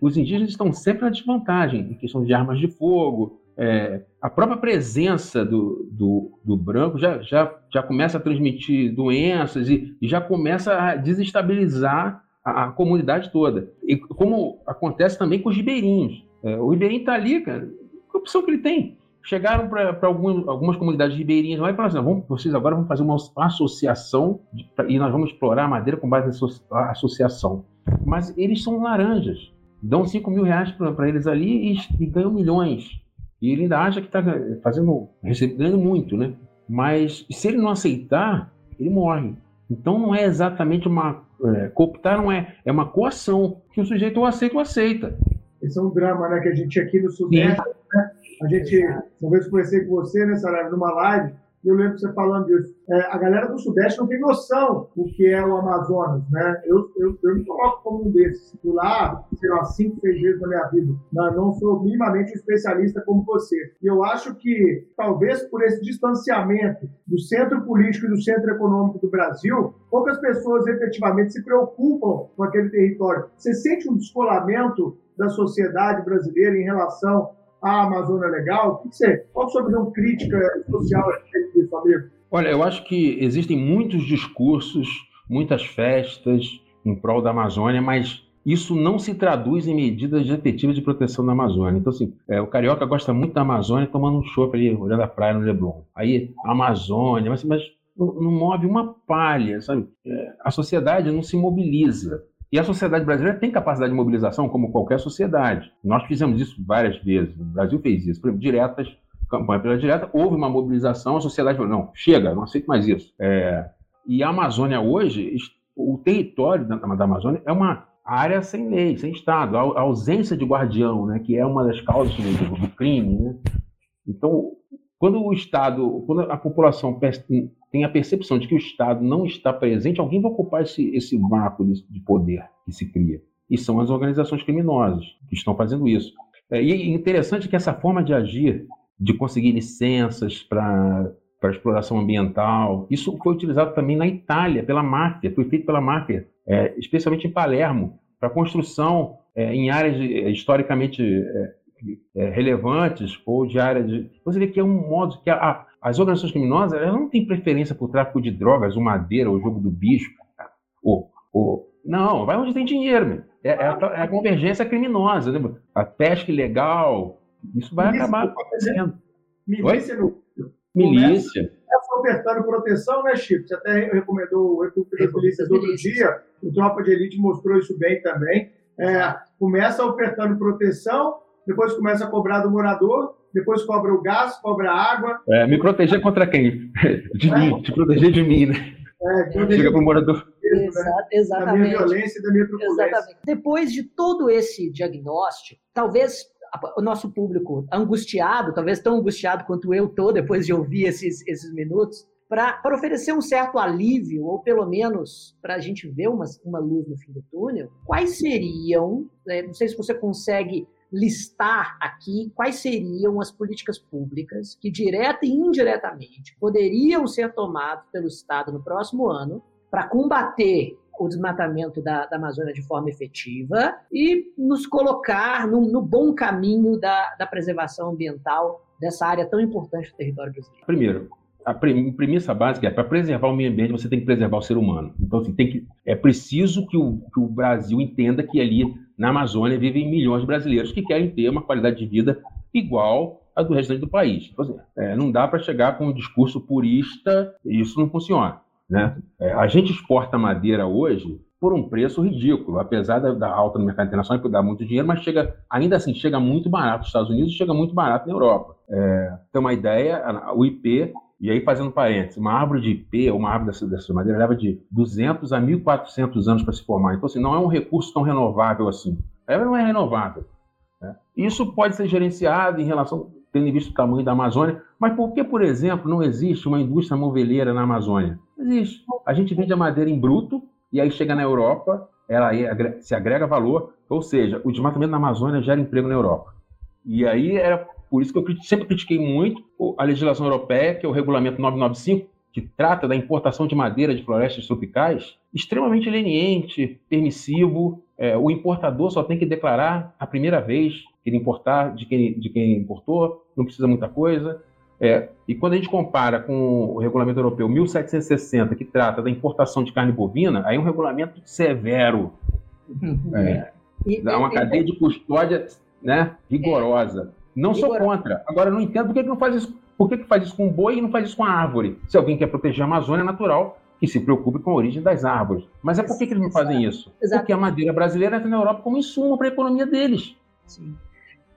os, indígenas estão sempre na desvantagem em questão de armas de fogo. É, a própria presença do, do, do, branco já, já, já começa a transmitir doenças e, e já começa a desestabilizar a, a, comunidade toda. E como acontece também com os ribeirinhos. É, o ribeirinho está ali, cara, que opção que ele tem? Chegaram para algumas comunidades ribeirinhas lá e falaram assim: vamos, vocês agora vão fazer uma associação de, e nós vamos explorar a madeira com base na associação. Mas eles são laranjas, dão 5 mil reais para eles ali e, e, ganham milhões. E ele ainda acha que está fazendo, recebendo muito, né? Mas se ele não aceitar, ele morre. Então não é exatamente uma. É, cooptar não é, é uma coação, que o sujeito ou aceita ou aceita. Esse é um drama né, que a gente aqui no Sudeste, né, a gente, uma vez conversei com você, né, Saraiva, numa live, eu lembro você falando disso. É, a galera do Sudeste não tem noção do que é o Amazonas, né? Eu, eu, eu me coloco como um desses. Fui lá, sei lá, cinco, seis vezes na minha vida. Não, não sou minimamente um especialista como você. E eu acho que, talvez por esse distanciamento do centro político e do centro econômico do Brasil, poucas pessoas efetivamente se preocupam com aquele território. Você sente um descolamento da sociedade brasileira em relação à Amazônia Legal? O que você, qual a sua visão crítica social a respeito disso, amigo? Olha, eu acho que existem muitos discursos, muitas festas em prol da Amazônia, mas isso não se traduz em medidas efetivas de proteção da Amazônia. Então, assim, é, o carioca gosta muito da Amazônia tomando um chopp ali, olhando a praia no Leblon. Aí, a Amazônia, mas, mas não, não, move uma palha, sabe? É, a sociedade não se mobiliza. E a sociedade brasileira tem capacidade de mobilização, como qualquer sociedade. Nós fizemos isso várias vezes. O Brasil fez isso. Por exemplo, diretas, campanha pela direta, houve uma mobilização, a sociedade falou: não, chega, não aceito mais isso. É... e a Amazônia hoje, o território da, Amazônia é uma área sem lei, sem Estado, a, ausência de guardião, né, que é uma das causas do, do crime. Né? Então, quando o Estado, quando a população tem a percepção de que o Estado não está presente, alguém vai ocupar esse, esse vácuo de, de poder que se cria. E são as organizações criminosas que estão fazendo isso. É, e interessante que essa forma de agir, de conseguir licenças para para exploração ambiental. Isso foi utilizado também na Itália pela máfia, foi feito pela máfia, é, especialmente em Palermo, para construção é, em áreas é, historicamente é, é, relevantes ou de áreas de. Você vê que é um modo que a, as organizações criminosas elas não têm preferência por tráfico de drogas, ou madeira, ou jogo do bicho. Ou, ou... Não, vai onde tem dinheiro, meu. É, é, a, é a convergência criminosa, né? a pesca ilegal. Isso vai Milícia, acabar acontecendo. Milícia no. Milícia. Começa ofertando proteção, né, Chico? Você até recomendou o República das Milícias outro dia. O Tropa de Elite mostrou isso bem também. É, começa ofertando proteção, depois começa a cobrar do morador, depois cobra o gás, cobra a água. É, me proteger contra quem? De é. mim, te proteger de mim, né? É, Chega para o morador. Exato, exatamente. Da minha violência e da minha truculência. Exatamente. Depois de todo esse diagnóstico, talvez o nosso público angustiado, talvez tão angustiado quanto eu estou depois de ouvir esses, esses minutos, para oferecer um certo alívio, ou pelo menos para a gente ver uma, uma luz no fim do túnel, quais seriam, né, não sei se você consegue listar aqui quais seriam as políticas públicas que, direta e indiretamente, poderiam ser tomadas pelo Estado no próximo ano para combater o desmatamento da, da, Amazônia de forma efetiva e nos colocar no, no bom caminho da, da, preservação ambiental dessa área tão importante do território brasileiro. Primeiro, a premissa básica é para preservar o meio ambiente você tem que preservar o ser humano. Então, assim, tem que, é preciso que o, que o Brasil entenda que ali na Amazônia vivem milhões de brasileiros que querem ter uma qualidade de vida igual à do restante do país. Então, assim, é, não dá para chegar com um discurso purista, e isso não funciona. Né? É, a gente exporta madeira hoje por um preço ridículo, apesar da, da alta no mercado internacional, que dá muito dinheiro, mas chega, ainda assim, chega muito barato nos Estados Unidos e chega muito barato na Europa. É, tem uma ideia, o IP, e aí fazendo parênteses, uma árvore de IP, uma árvore dessa, dessa madeira, leva de 200 a 1.400 anos para se formar. Então, assim, não é um recurso tão renovável assim. Ela não é renovável. Né? Isso pode ser gerenciado em relação, tendo visto o tamanho da Amazônia, mas por que, por exemplo, não existe uma indústria moveleira na Amazônia? Existe. A gente vende a madeira em bruto, e aí chega na Europa, ela se agrega valor, ou seja, o desmatamento na Amazônia gera emprego na Europa. E aí era por isso que eu sempre critiquei muito a legislação europeia, que é o regulamento 995, que trata da importação de madeira de florestas tropicais, extremamente leniente, permissivo. É, o importador só tem que declarar a primeira vez que ele importar de quem, de quem importou, não precisa muita coisa. É, e quando a gente compara com o regulamento europeu 1760, que trata da importação de carne bovina, aí é um regulamento severo. Uhum. É, dá uma cadeia de custódia né, rigorosa. Não sou contra. Agora, não entendo por que, que não faz isso. Por que, que faz isso com o boi e não faz isso com a árvore? Se alguém quer proteger a Amazônia, é natural que se preocupe com a origem das árvores. Mas é por que, que eles não fazem isso? Porque a madeira brasileira entra na Europa como insumo para a economia deles. Sim.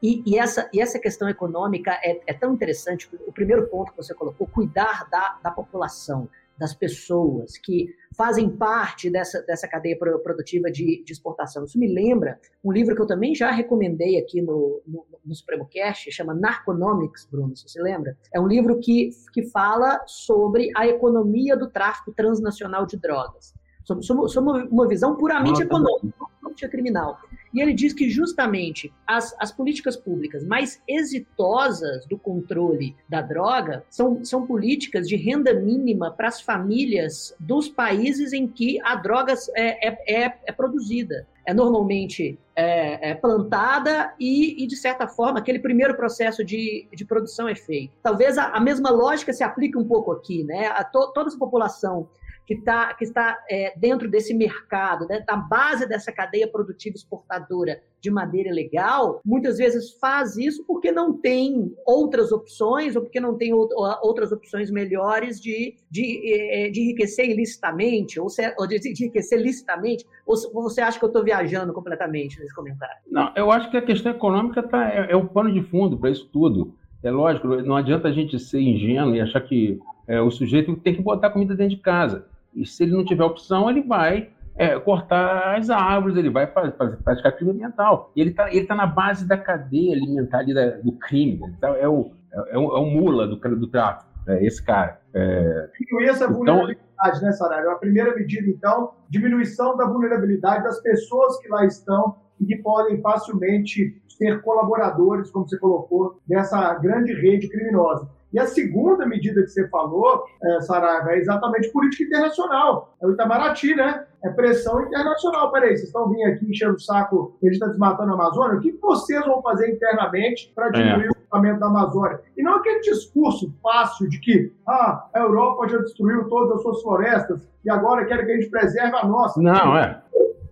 E, e, essa, e essa questão econômica é, é, tão interessante. O primeiro ponto que você colocou, cuidar da, da população, das pessoas que fazem parte dessa, dessa cadeia produtiva de, de, exportação. Isso me lembra um livro que eu também já recomendei aqui no, no, no Supremo Cast, chama Narconomics, Bruno, você se lembra? É um livro que, que fala sobre a economia do tráfico transnacional de drogas. Sobre, sobre uma visão puramente econômica, não criminal. E ele diz que justamente as, as políticas públicas mais exitosas do controle da droga são, são políticas de renda mínima para as famílias dos países em que a droga é, é, é, é produzida. É normalmente é, é plantada e, e, de certa forma, aquele primeiro processo de, de produção é feito. Talvez a, a mesma lógica se aplique um pouco aqui, né? A to, toda essa população que, tá, que está é, dentro desse mercado, né, da base dessa cadeia produtiva exportadora de madeira legal, muitas vezes faz isso porque não tem outras opções ou porque não tem outras opções melhores de, de, é, de enriquecer ilicitamente ou, se, ou de, de enriquecer licitamente. Ou você acha que eu estou viajando completamente nesse comentário? Não, eu acho que a questão econômica tá, é, é o pano de fundo para isso tudo. É lógico, não adianta a gente ser ingênuo e achar que é, o sujeito tem que botar comida dentro de casa. E se ele não tiver opção, ele vai é, cortar as árvores, ele vai fazer, fazer, praticar crime ambiental. E ele está ele tá na base da cadeia alimentar da, do crime. Tá, é, o, é, o, é o mula do, do tráfico, é esse cara. É... Diminuir essa então, vulnerabilidade, né, Saraiva? A primeira medida, então, diminuição da vulnerabilidade das pessoas que lá estão e que podem facilmente ser colaboradores, como você colocou, dessa grande rede criminosa. E a segunda medida que você falou, é, Saraiva, é exatamente política internacional. É o Itamaraty, né? É pressão internacional. Peraí, vocês estão vindo aqui enchendo o saco, a gente está desmatando a Amazônia? O que vocês vão fazer internamente para diminuir é. o desmatamento da Amazônia? E não aquele discurso fácil de que ah, a Europa já destruiu todas as suas florestas e agora quer que a gente preserve a nossa. Não, é.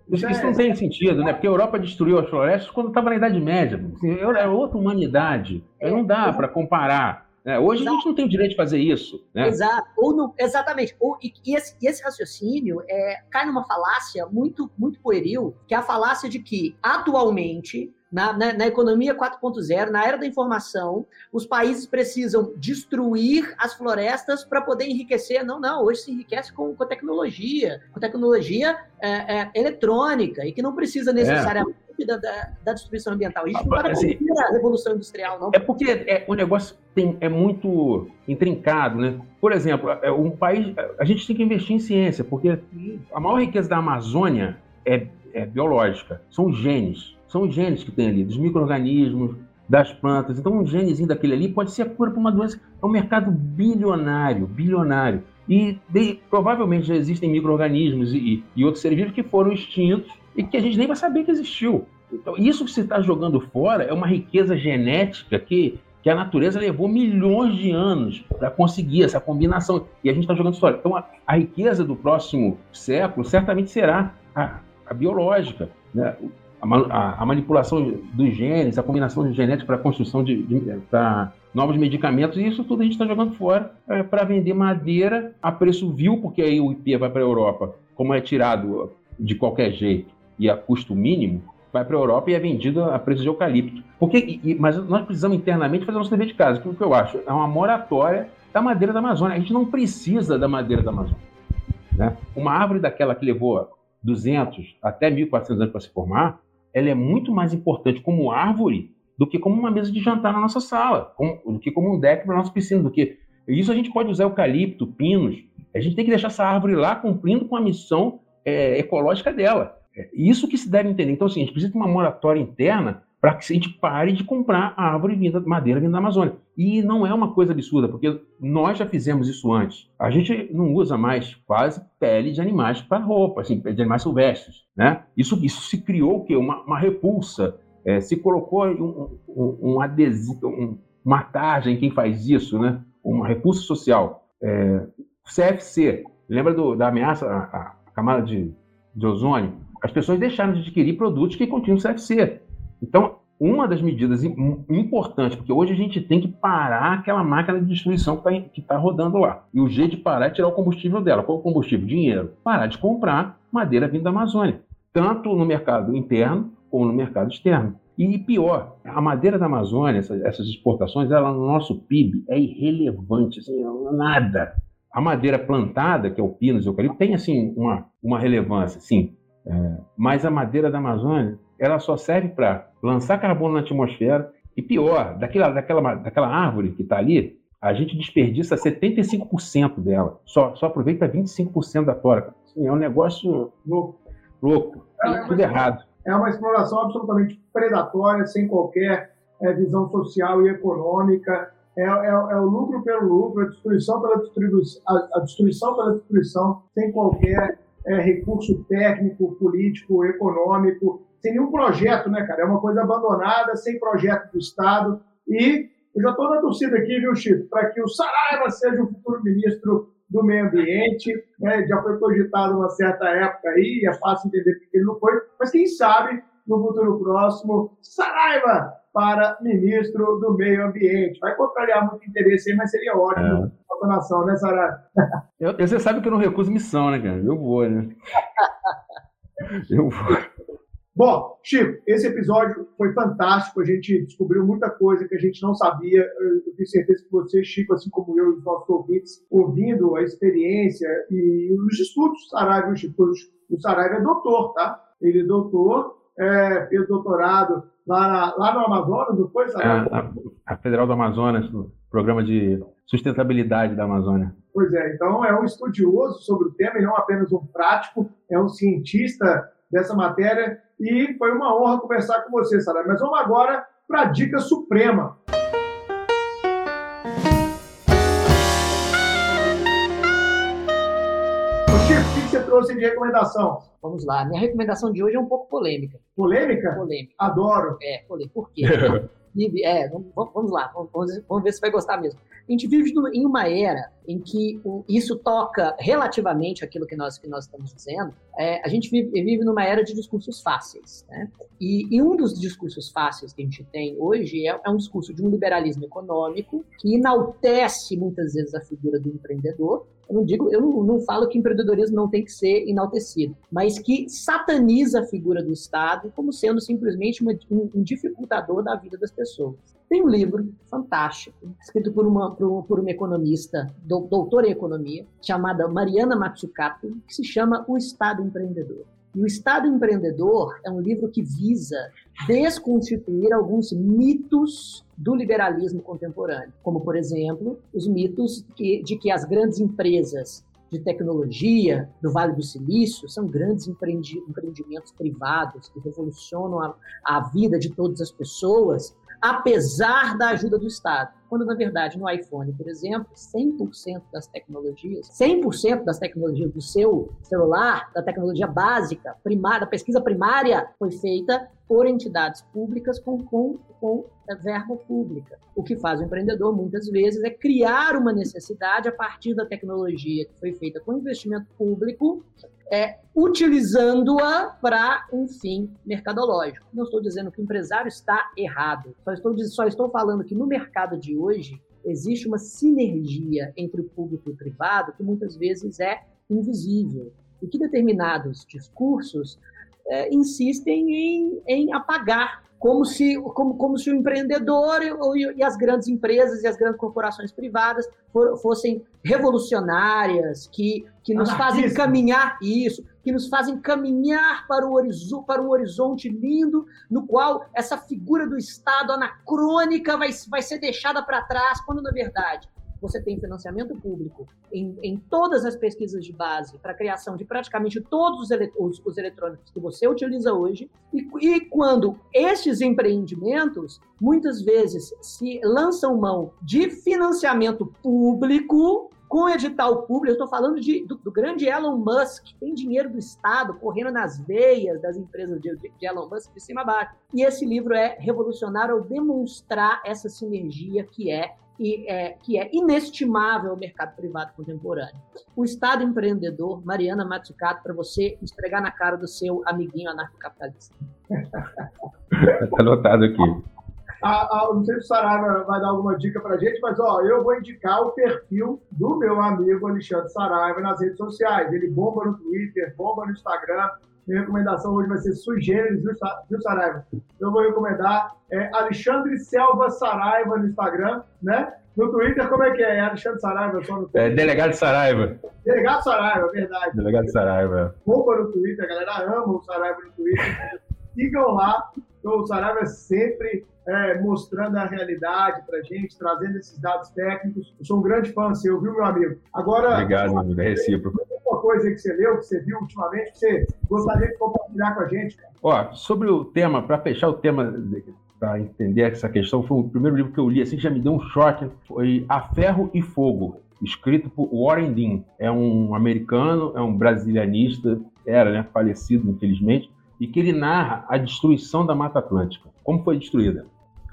Isso, isso, não tem sentido, né? Porque a Europa destruiu as florestas quando estava na Idade Média. É outra humanidade. Não dá para comparar. É, hoje Exato. a gente não tem o direito de fazer isso. Né? Exato. Ou não, exatamente. Ou, e, e, esse, e esse raciocínio é, cai numa falácia muito, muito pueril, que é a falácia de que, atualmente, na, na, na, economia 4.0, na era da informação, os países precisam destruir as florestas para poder enriquecer. Não, não, hoje se enriquece com, com tecnologia, com tecnologia é, é, eletrônica, e que não precisa é. necessariamente da, da, da, destruição ambiental. Gente não está assim, a revolução industrial, não. É porque é, o negócio tem, é muito intrincado, né? Por exemplo, é, um país, a gente tem que investir em ciência, porque a maior riqueza da Amazônia é, é biológica, são genes. São genes que tem ali, dos micro-organismos, das plantas. Então, um genezinho daquele ali pode ser a cura para uma doença. É um mercado bilionário, bilionário. E de, provavelmente já existem micro-organismos e, e, outros seres vivos que foram extintos e que a gente nem vai saber que existiu. Então, isso que você está jogando fora é uma riqueza genética que, que a natureza levou milhões de anos para conseguir essa combinação. E a gente está jogando fora. Então, a, a, riqueza do próximo século certamente será a, a biológica. Né? A, a, manipulação dos genes, a combinação de genética para a construção de, de novos medicamentos, e isso tudo a gente está jogando fora é, para vender madeira a preço vil, porque aí o IP vai para a Europa, como é tirado de qualquer jeito e a custo mínimo, vai para a Europa e é vendido a preço de eucalipto. Porque, e, mas nós precisamos internamente fazer nosso dever de casa, que o que eu acho é uma moratória da madeira da Amazônia. A gente não precisa da madeira da Amazônia. Né? Uma árvore daquela que levou 200 até 1.400 anos para se formar, ela é muito mais importante como árvore do que como uma mesa de jantar na nossa sala, como, do que como um deck para a nossa piscina, do que isso a gente pode usar eucalipto, pinos. A gente tem que deixar essa árvore lá cumprindo com a missão é, ecológica dela. É isso que se deve entender. Então, assim, a gente precisa de uma moratória interna para que a gente pare de comprar árvore vinda, madeira vinda da Amazônia. E não é uma coisa absurda, porque nós já fizemos isso antes. A gente não usa mais quase pele de animais para roupa, assim, de animais silvestres, né? Isso, isso se criou o quê? Uma, uma repulsa. É, se colocou um, um, um adesivo, um, uma tarja em quem faz isso, né? Uma repulsa social. É, CFC, lembra do, da ameaça à, à camada de, de ozônio? As pessoas deixaram de adquirir produtos que continham CFC. Então, uma das medidas importantes, porque hoje a gente tem que parar aquela máquina de destruição que está tá rodando lá. E o jeito de parar é tirar o combustível dela. Qual é o combustível? Dinheiro. Parar de comprar madeira vinda da Amazônia, tanto no mercado interno como no mercado externo. E pior, a madeira da Amazônia, essas, essas exportações, ela no nosso PIB é irrelevante, assim, nada. A madeira plantada, que é o pinus e o eucalipto, tem assim uma, uma relevância, sim, é, mas a madeira da Amazônia, ela só serve para lançar carbono na atmosfera e pior, daquela, daquela, daquela árvore que está ali, a gente desperdiça 75% dela, só, só aproveita 25% da tora. Assim, é um negócio louco, louco é, tudo errado. É uma exploração absolutamente predatória, sem qualquer é, visão social e econômica. É, é, é, o lucro pelo lucro, a destruição pela destruição, a, a destruição pela destruição, sem qualquer é, recurso técnico, político, econômico, sem nenhum projeto, né, cara? É uma coisa abandonada, sem projeto do Estado. E eu já estou na torcida aqui, viu, Chico, para que o Saraiva seja o futuro ministro do Meio Ambiente. Né? Já foi cogitado uma certa época aí, é fácil entender porque ele não foi, mas quem sabe no futuro próximo, Saraiva para ministro do Meio Ambiente. Vai contrariar muito interesse aí, mas seria ótimo. É nação, né, Sarah? Eu, você sabe que eu não recuso missão, né, cara? Eu vou, né? Eu vou. Bom, Chico, esse episódio foi fantástico. A gente descobriu muita coisa que a gente não sabia. Eu tenho certeza que você, Chico, assim como eu e os nossos ouvintes, ouvindo a experiência e os estudos, Saraiva, Chico, o Saraiva é doutor, tá? Ele é doutor, é, fez doutorado lá, na, lá no Amazonas, não foi? É, a, a Federal do Amazonas, no programa de sustentabilidade da Amazônia. Pois é, então é um estudioso sobre o tema e não apenas um prático, é um cientista dessa matéria e foi uma honra conversar com você, Sara. Mas vamos agora para a dica suprema. Chico, o que você trouxe de recomendação? Vamos lá. Minha recomendação de hoje é um pouco polêmica. Polêmica? Polêmica. Adoro. É, polêmica. Por quê? é, vamos lá, vamos, vamos ver se vai gostar mesmo. A gente vive em uma era em que isso toca relativamente aquilo que nós, que nós estamos dizendo. É, a gente vive, vive numa era de discursos fáceis. Né? E, e, um dos discursos fáceis que a gente tem hoje é, é um discurso de um liberalismo econômico que enaltece muitas vezes a figura do empreendedor, eu não digo, eu não, falo que empreendedorismo não tem que ser enaltecido, mas que sataniza a figura do Estado como sendo simplesmente uma, um, um, dificultador da vida das pessoas. Tem um livro fantástico, escrito por uma, por, por uma economista, doutora em economia, chamada Mariana Matsukato, que se chama O Estado Empreendedor. E o Estado Empreendedor é um livro que visa desconstituir alguns mitos do liberalismo contemporâneo, como, por exemplo, os mitos de que as grandes empresas de tecnologia do Vale do Silício são grandes empreendimentos privados que revolucionam a vida de todas as pessoas, apesar da ajuda do Estado. Quando, na verdade, no iPhone, por exemplo, 100% das tecnologias, 100% das tecnologias do seu celular, da tecnologia básica, primária, da pesquisa primária, foi feita por entidades públicas com, com, com verba pública. O que faz o empreendedor, muitas vezes, é criar uma necessidade a partir da tecnologia que foi feita com investimento público é, utilizando-a para um fim mercadológico. Não estou dizendo que o empresário está errado, só estou, só estou falando que no mercado de hoje existe uma sinergia entre o público e o privado que muitas vezes é invisível. e que determinados discursos é, insistem em, em apagar como se, como, como se o empreendedor e, e, as grandes empresas e as grandes corporações privadas for, fossem revolucionárias, que, que nos fazem caminhar isso, que nos fazem caminhar para, o para um horizonte lindo, no qual essa figura do Estado anacrônica vai, vai ser deixada para trás, quando, na verdade, você tem financiamento público em, em todas as pesquisas de base para a criação de praticamente todos os, elet os, os, eletrônicos que você utiliza hoje, e, e quando estes empreendimentos muitas vezes se lançam mão de financiamento público com edital público, eu estou falando de, do, do, grande Elon Musk, tem dinheiro do Estado correndo nas veias das empresas de, de, Elon Musk de cima a baixo. E esse livro é revolucionário ao demonstrar essa sinergia que é e, é, que é inestimável ao mercado privado contemporâneo. O Estado empreendedor, Mariana Matsukato, para você esfregar na cara do seu amiguinho anarcocapitalista. Está anotado aqui. A, a, não sei se o Saraiva vai dar alguma dica para a gente, mas ó, eu vou indicar o perfil do meu amigo Alexandre Saraiva nas redes sociais. Ele bomba no Twitter, bomba no Instagram. Minha recomendação hoje vai ser sui generis, viu, Saraiva? Eu vou recomendar é, Alexandre Selva Saraiva no Instagram, né? No Twitter, como é que é? é Alexandre Saraiva só no Twitter? É, Delegado Saraiva. Delegado Saraiva, verdade. Delegado Saraiva. Bomba no Twitter, a galera ama o Saraiva no Twitter. Sigam lá, então, o Saraiva é sempre é, mostrando a realidade para gente, trazendo esses dados técnicos. Eu sou um grande fã seu, viu, meu amigo? Agora. Obrigado, meu amigo. É recíproco. Coisa que você leu, que você viu ultimamente, que você gostaria de compartilhar com a gente, cara? Ó, sobre o tema, para fechar o tema, para entender essa questão, foi o primeiro livro que eu li, assim, já me deu um choque. Foi A Ferro e Fogo escrito por Warren Dean. É um americano, é um brasilianista, era, né, falecido, infelizmente, e que ele narra a destruição da Mata Atlântica. Como foi destruída?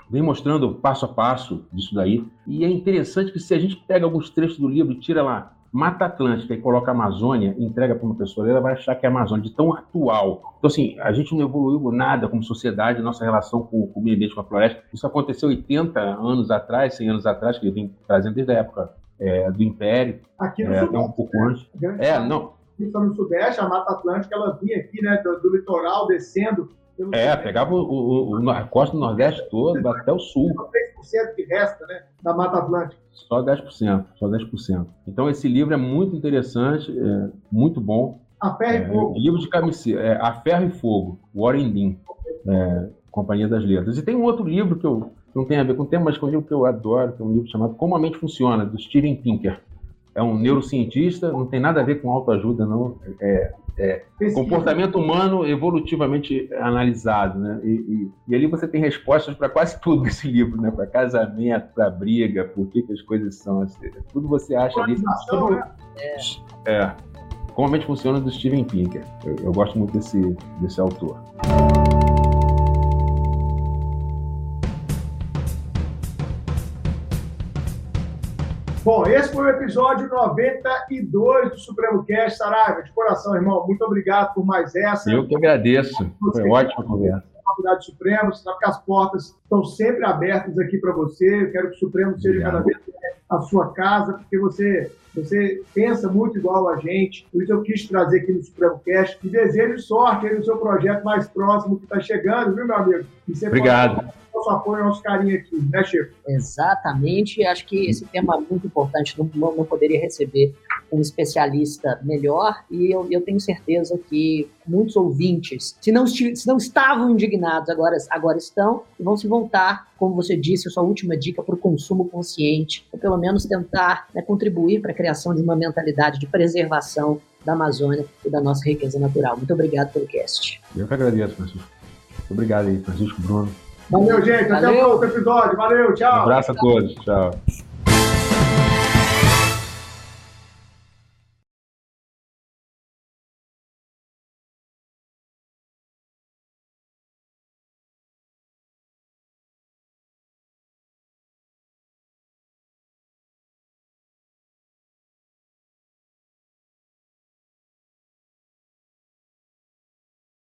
Vem mostrando passo a passo disso daí. E é interessante que se a gente pega alguns trechos do livro e tira lá Mata Atlântica e coloca Amazônia entrega para uma pessoa, ela vai achar que é Amazônia, de tão atual. Então, assim, a gente não evoluiu nada como sociedade, nossa relação com, com o meio ambiente, com a floresta. Isso aconteceu 80 anos atrás, 100 anos atrás, que ele vem trazendo desde a época é, do Império. Aqui no é, até um pouco antes. É, não, no Sudeste, a Mata Atlântica, ela vinha aqui, né, do, do litoral, descendo. É, pegava o, o, o, a costa do Nordeste todo, até o sul. Só 3% que resta, né, da Mata Atlântica. Só 10%, só 10%. Então, esse livro é muito interessante, é muito bom. A Ferro é, e Fogo. Livro de camiseta, é, A Ferro e Fogo, Warren Dean, é, Companhia das Letras. E tem um outro livro que eu não tem a ver com o tema, mas que é um livro que eu adoro, que é um livro chamado Como a Mente Funciona, do Steven Pinker é um neurocientista, não tem nada a ver com autoajuda, não. É, é comportamento humano evolutivamente analisado, né? E, e, e ali você tem respostas para quase tudo nesse livro, né? Para casamento, para briga, por que, que as coisas são assim. Tudo você acha ali. Sobre... Né? É. é. Como a mente funciona do Steven Pinker. Eu, eu gosto muito desse, desse autor. Bom, esse foi o episódio 92 do Supremo Cast. Saraiva, de coração, irmão, muito obrigado por mais essa. Eu que agradeço. Foi ótima conversa. Faculdade Supremo, sabe que as portas estão sempre abertas aqui para você. Eu quero que o Supremo seja Obrigado. cada vez mais a sua casa, porque você, você pensa muito igual a gente. Por isso eu quis trazer aqui no Supremo Cast. E desejo sorte aí no seu projeto mais próximo que está chegando, viu, meu amigo? Obrigado. Pode nosso apoio, nosso carinho aqui, né, Chico? Exatamente. Acho que esse tema é muito importante. Não, não poderia receber um especialista melhor e eu, eu, tenho certeza que muitos ouvintes, se não, se não estavam indignados, agora, agora estão e vão se voltar, como você disse, a sua última dica para o consumo consciente, ou pelo menos tentar né, contribuir para a criação de uma mentalidade de preservação da Amazônia e da nossa riqueza natural. Muito obrigado pelo cast. Eu que agradeço, Francisco. Obrigado aí, Francisco Bruno. Valeu, gente. Até Valeu. o próximo episódio. Valeu, tchau. Um abraço a todos. Tchau.